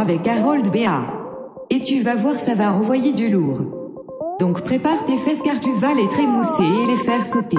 avec Harold BA. Et tu vas voir ça va envoyer du lourd. Donc prépare tes fesses car tu vas les trémousser et les faire sauter.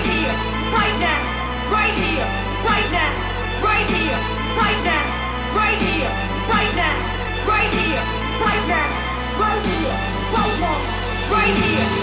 right here. right now, right here, right now, right here, right here.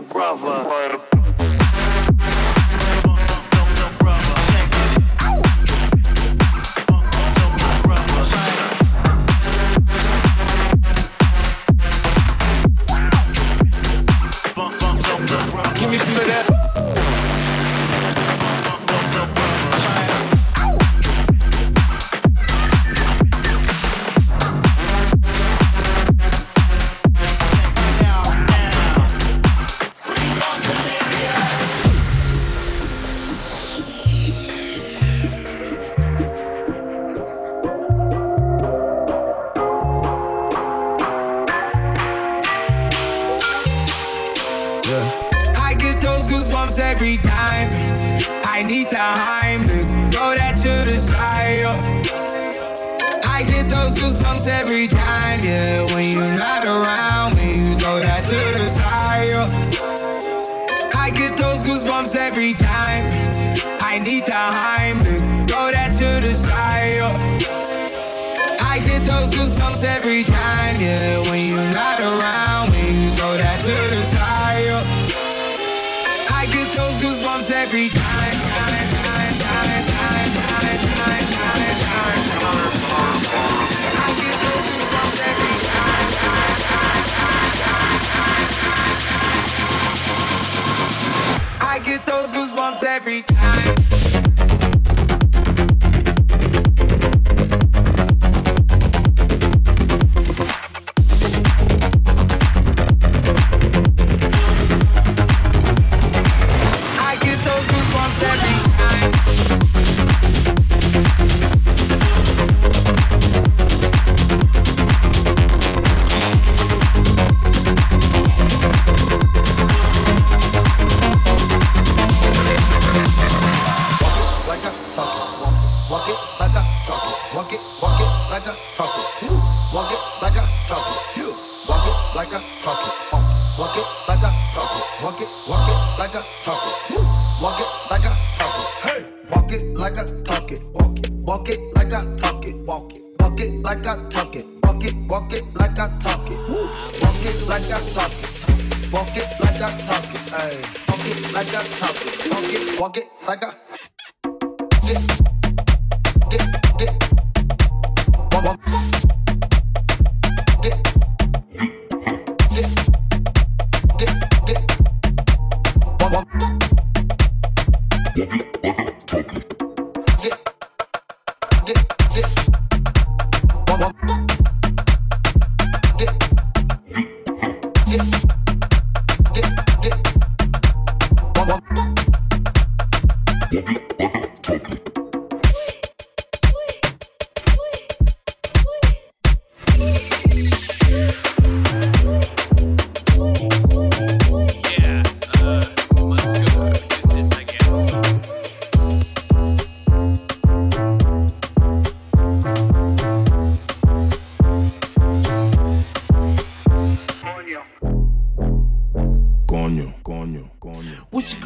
Get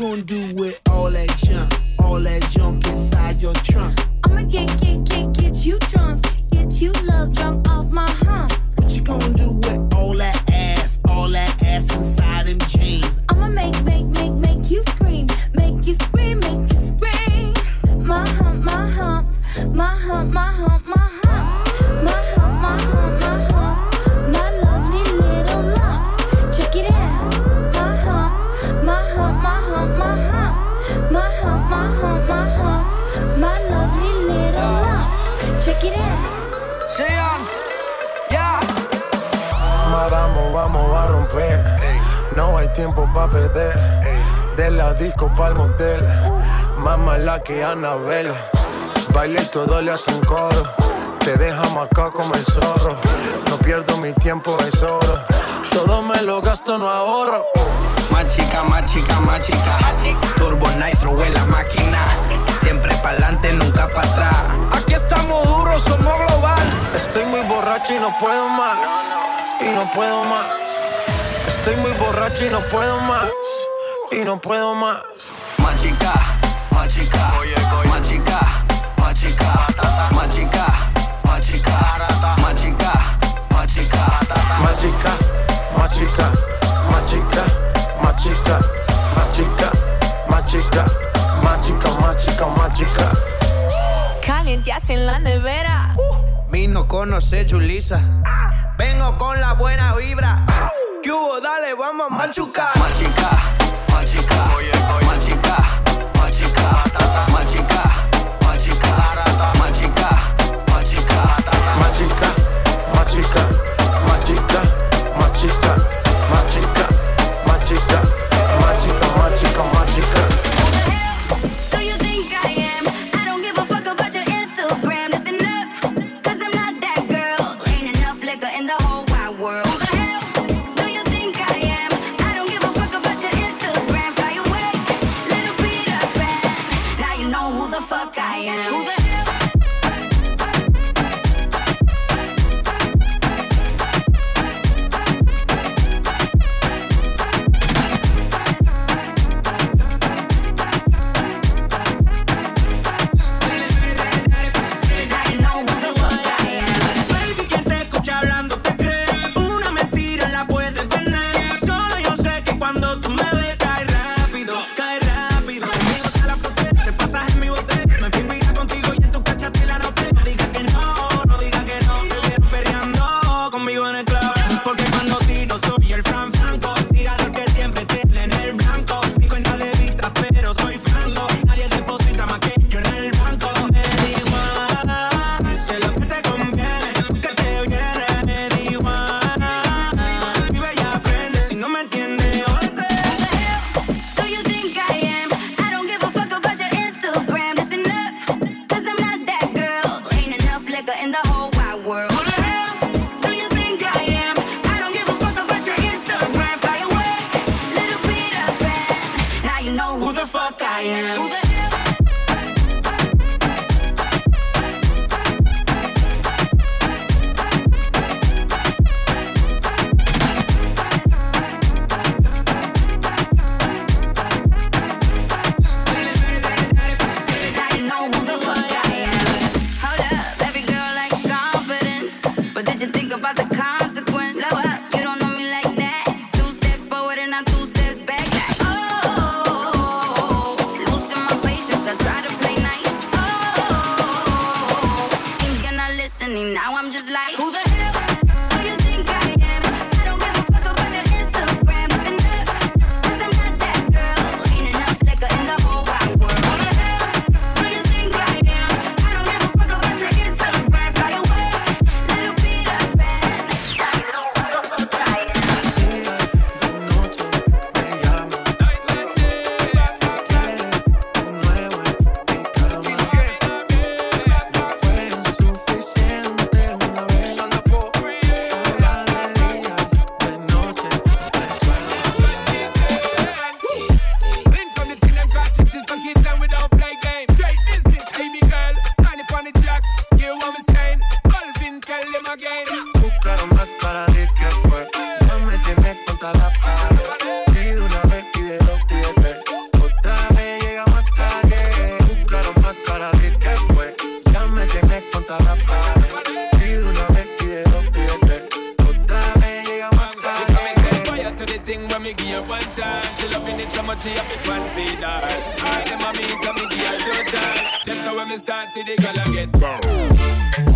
gonna do with all that todo le hacen coro. Te deja marcado como el zorro. No pierdo mi tiempo, es oro. Todo me lo gasto, no ahorro. Más chica, más chica, más chica. Turbo Nitro en la máquina. Siempre pa'lante, nunca para atrás. Aquí estamos duros, somos global. Estoy muy borracho y no puedo más. Y no puedo más. Estoy muy borracho y no puedo más. Y no puedo más. de Julisa. Vengo con la buena vibra. ¿Qué hubo? Dale, vamos a machucar. am. She have it one speed dial. All them a me. That's how when me start see the girl I get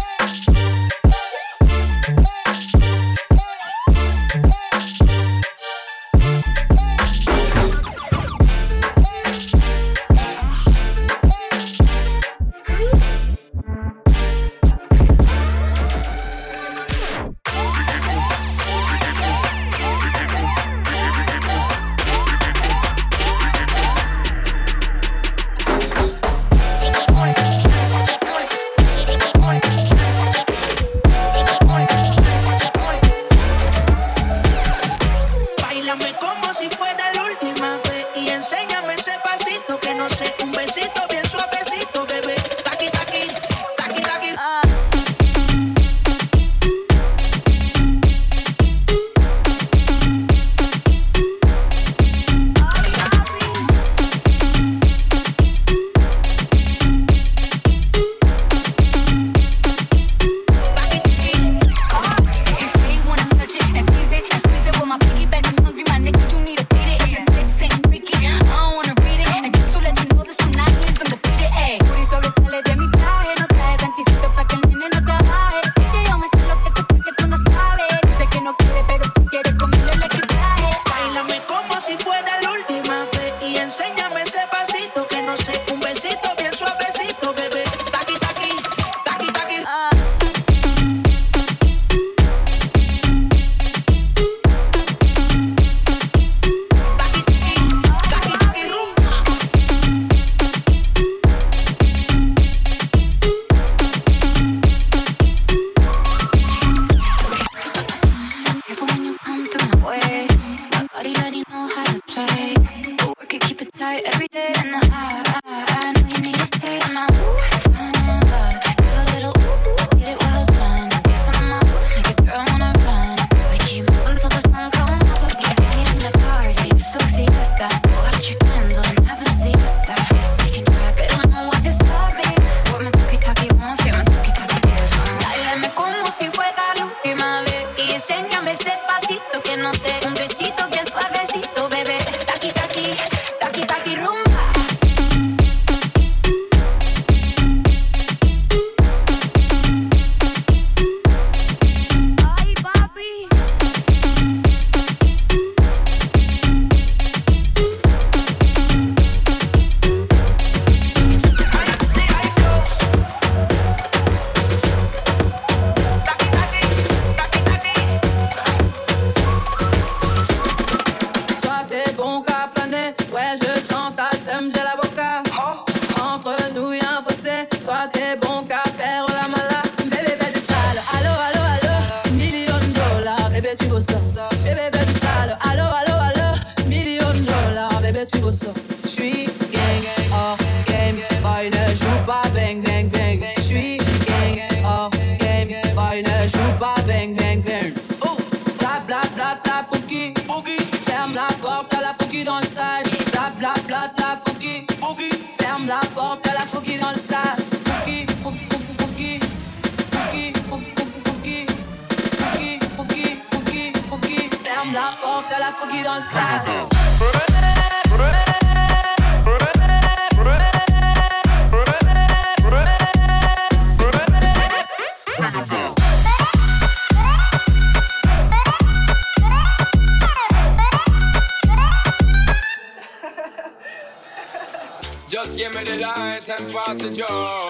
Just give me the light and pass it, yo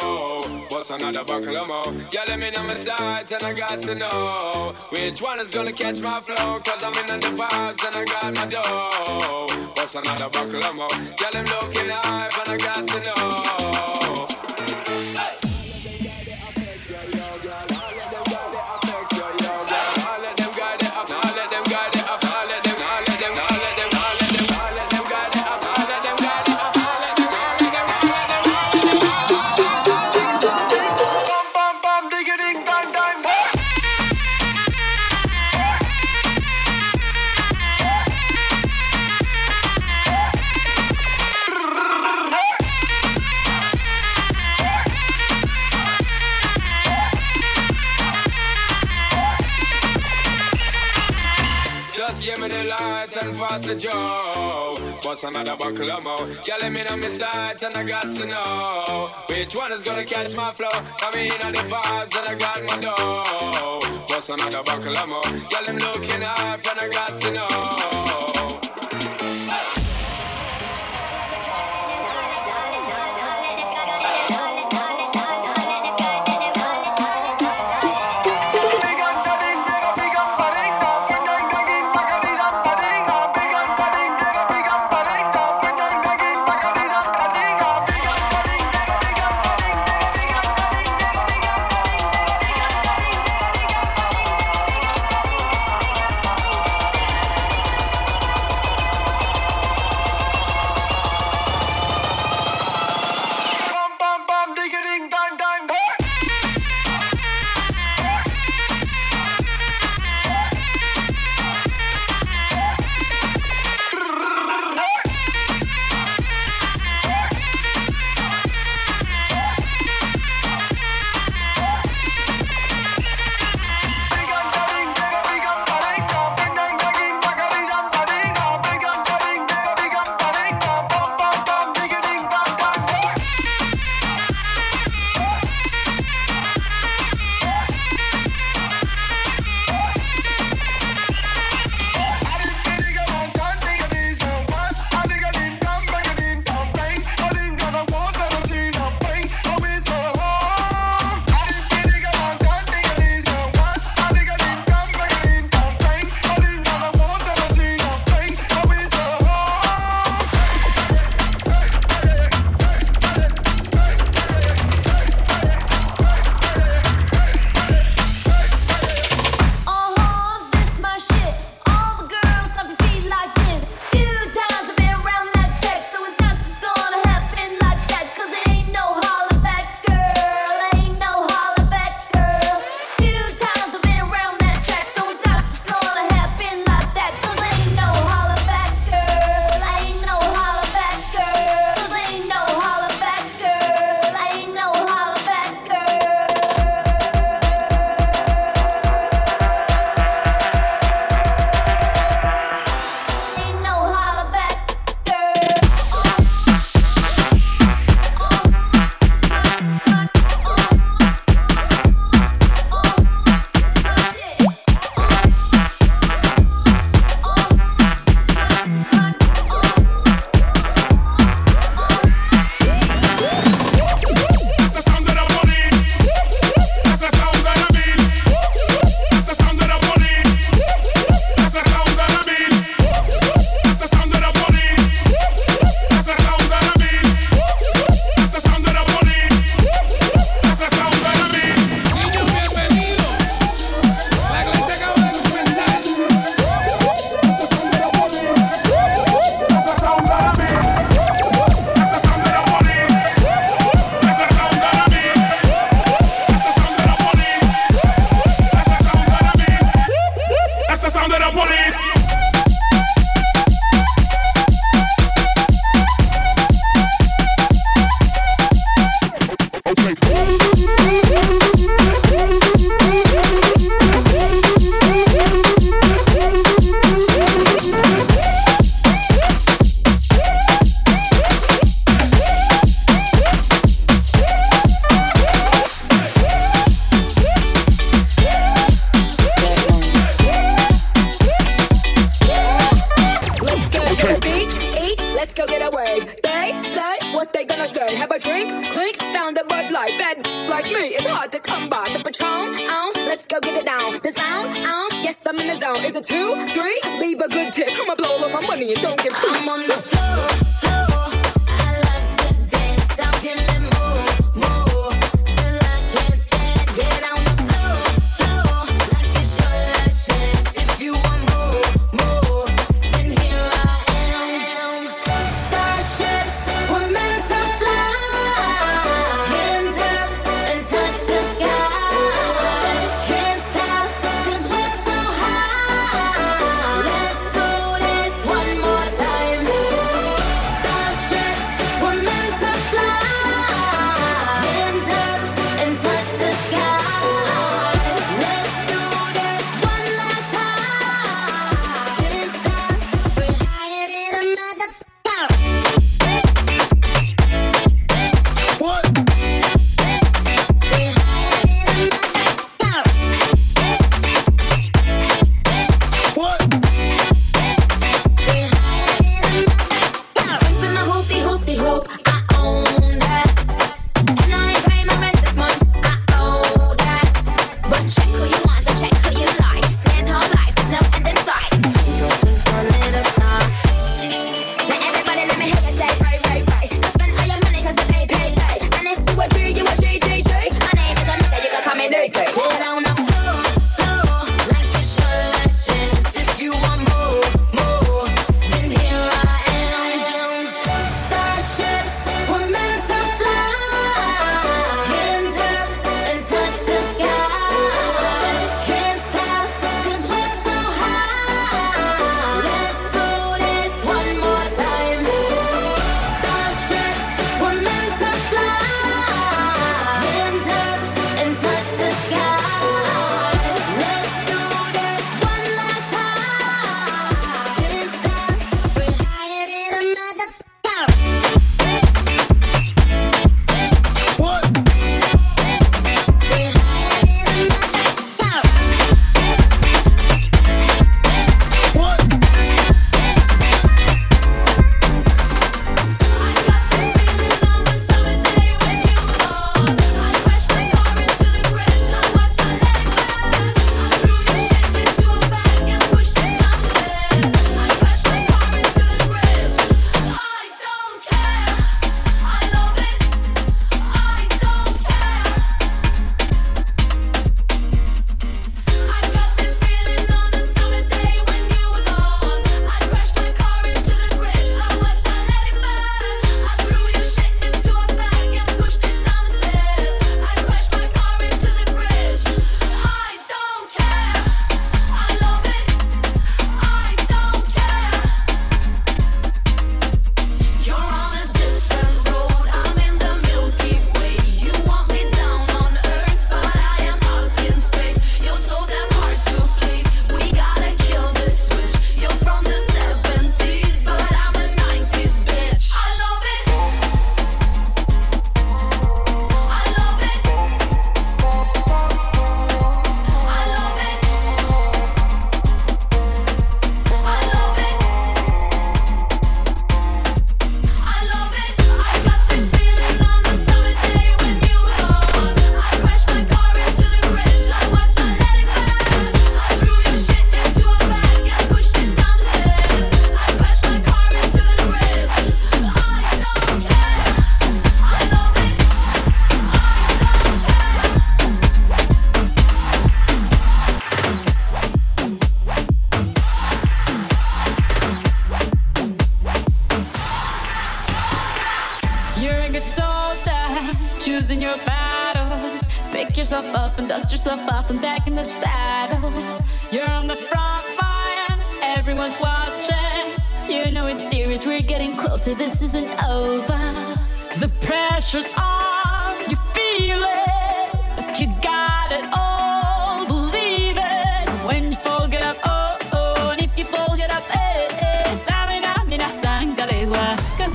burned. Which one is gonna catch my flow? Cause I'm in the vibes and I got my dough. What's another buckle of more? Girl, I'm looking hype and I got to know. Bust another buckle of more. Girl, let me on my sight and I got to know which one is gonna catch my flow. Come in on the vibes and I got my dough. Bust another buckle of more. Girl, I'm looking up and I got to know.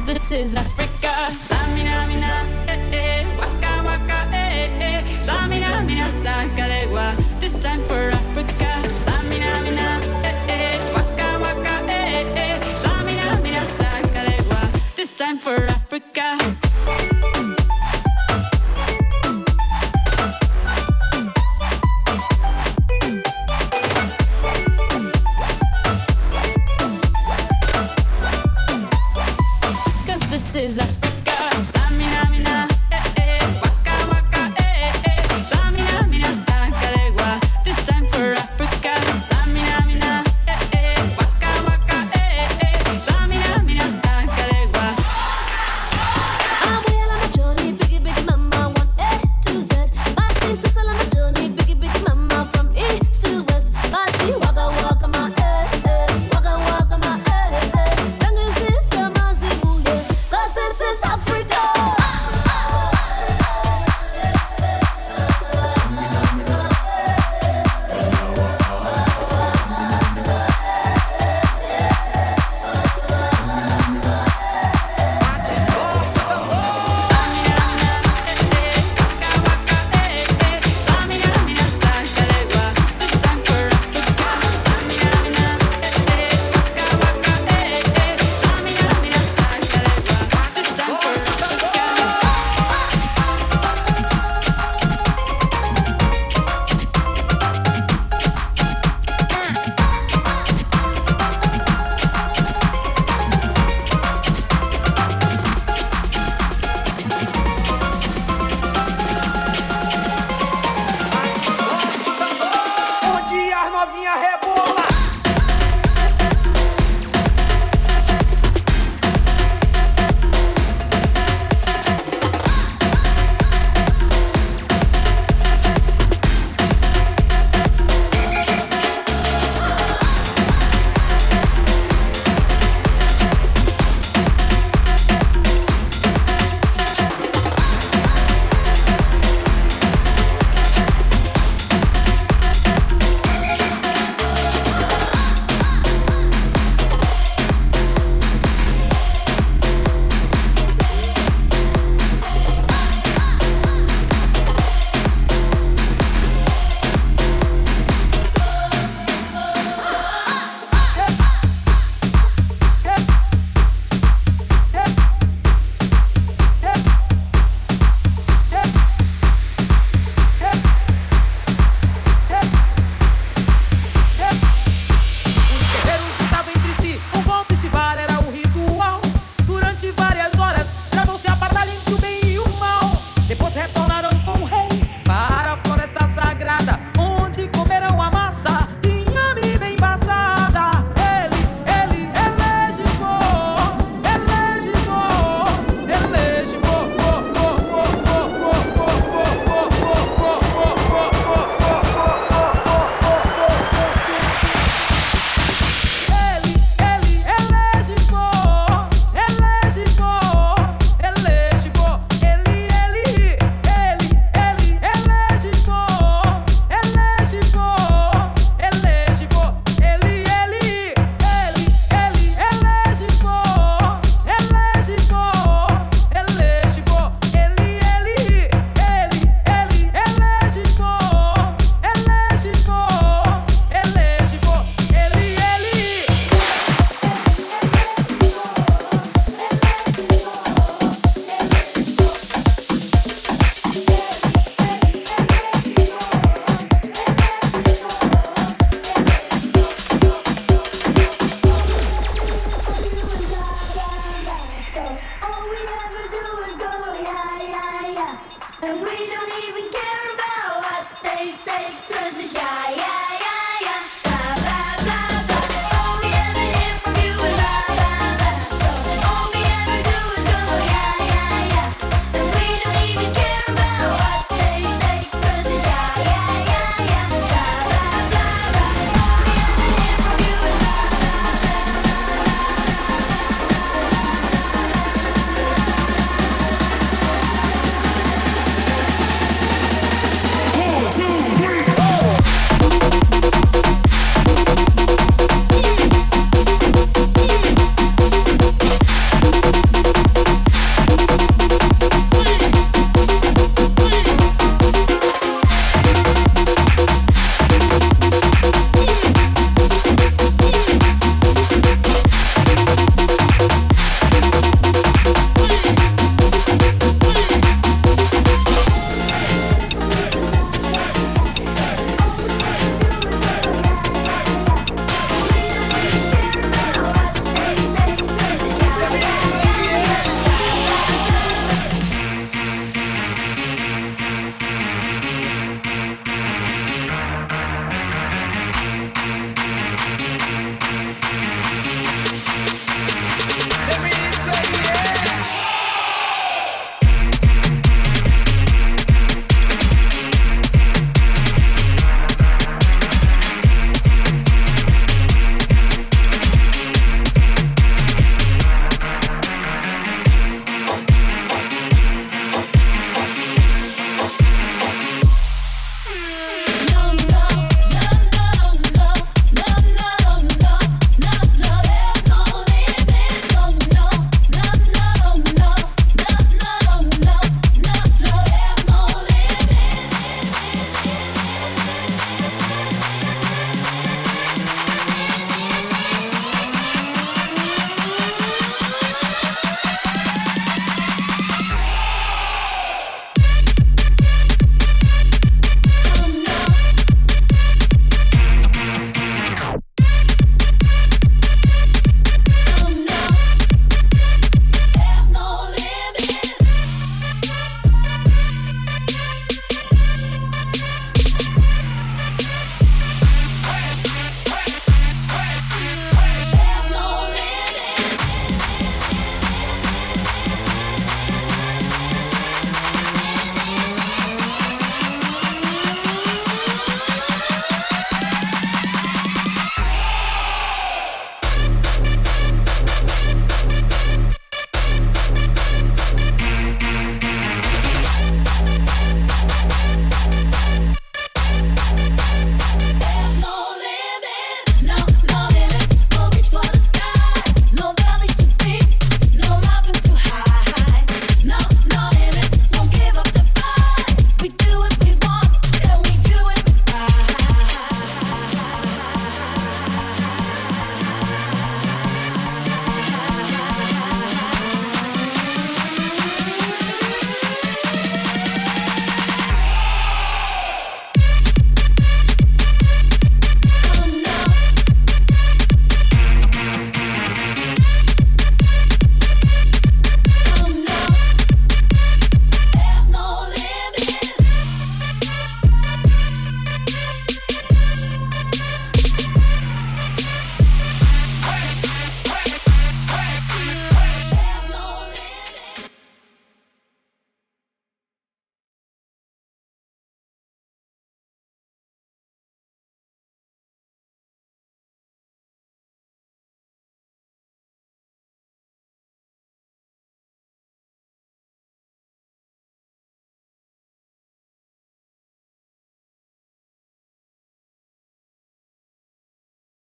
This is Africa. Samina, mina, eh, eh, waka, waka, eh, eh. Samina, mina, sakalewa. This time for Africa.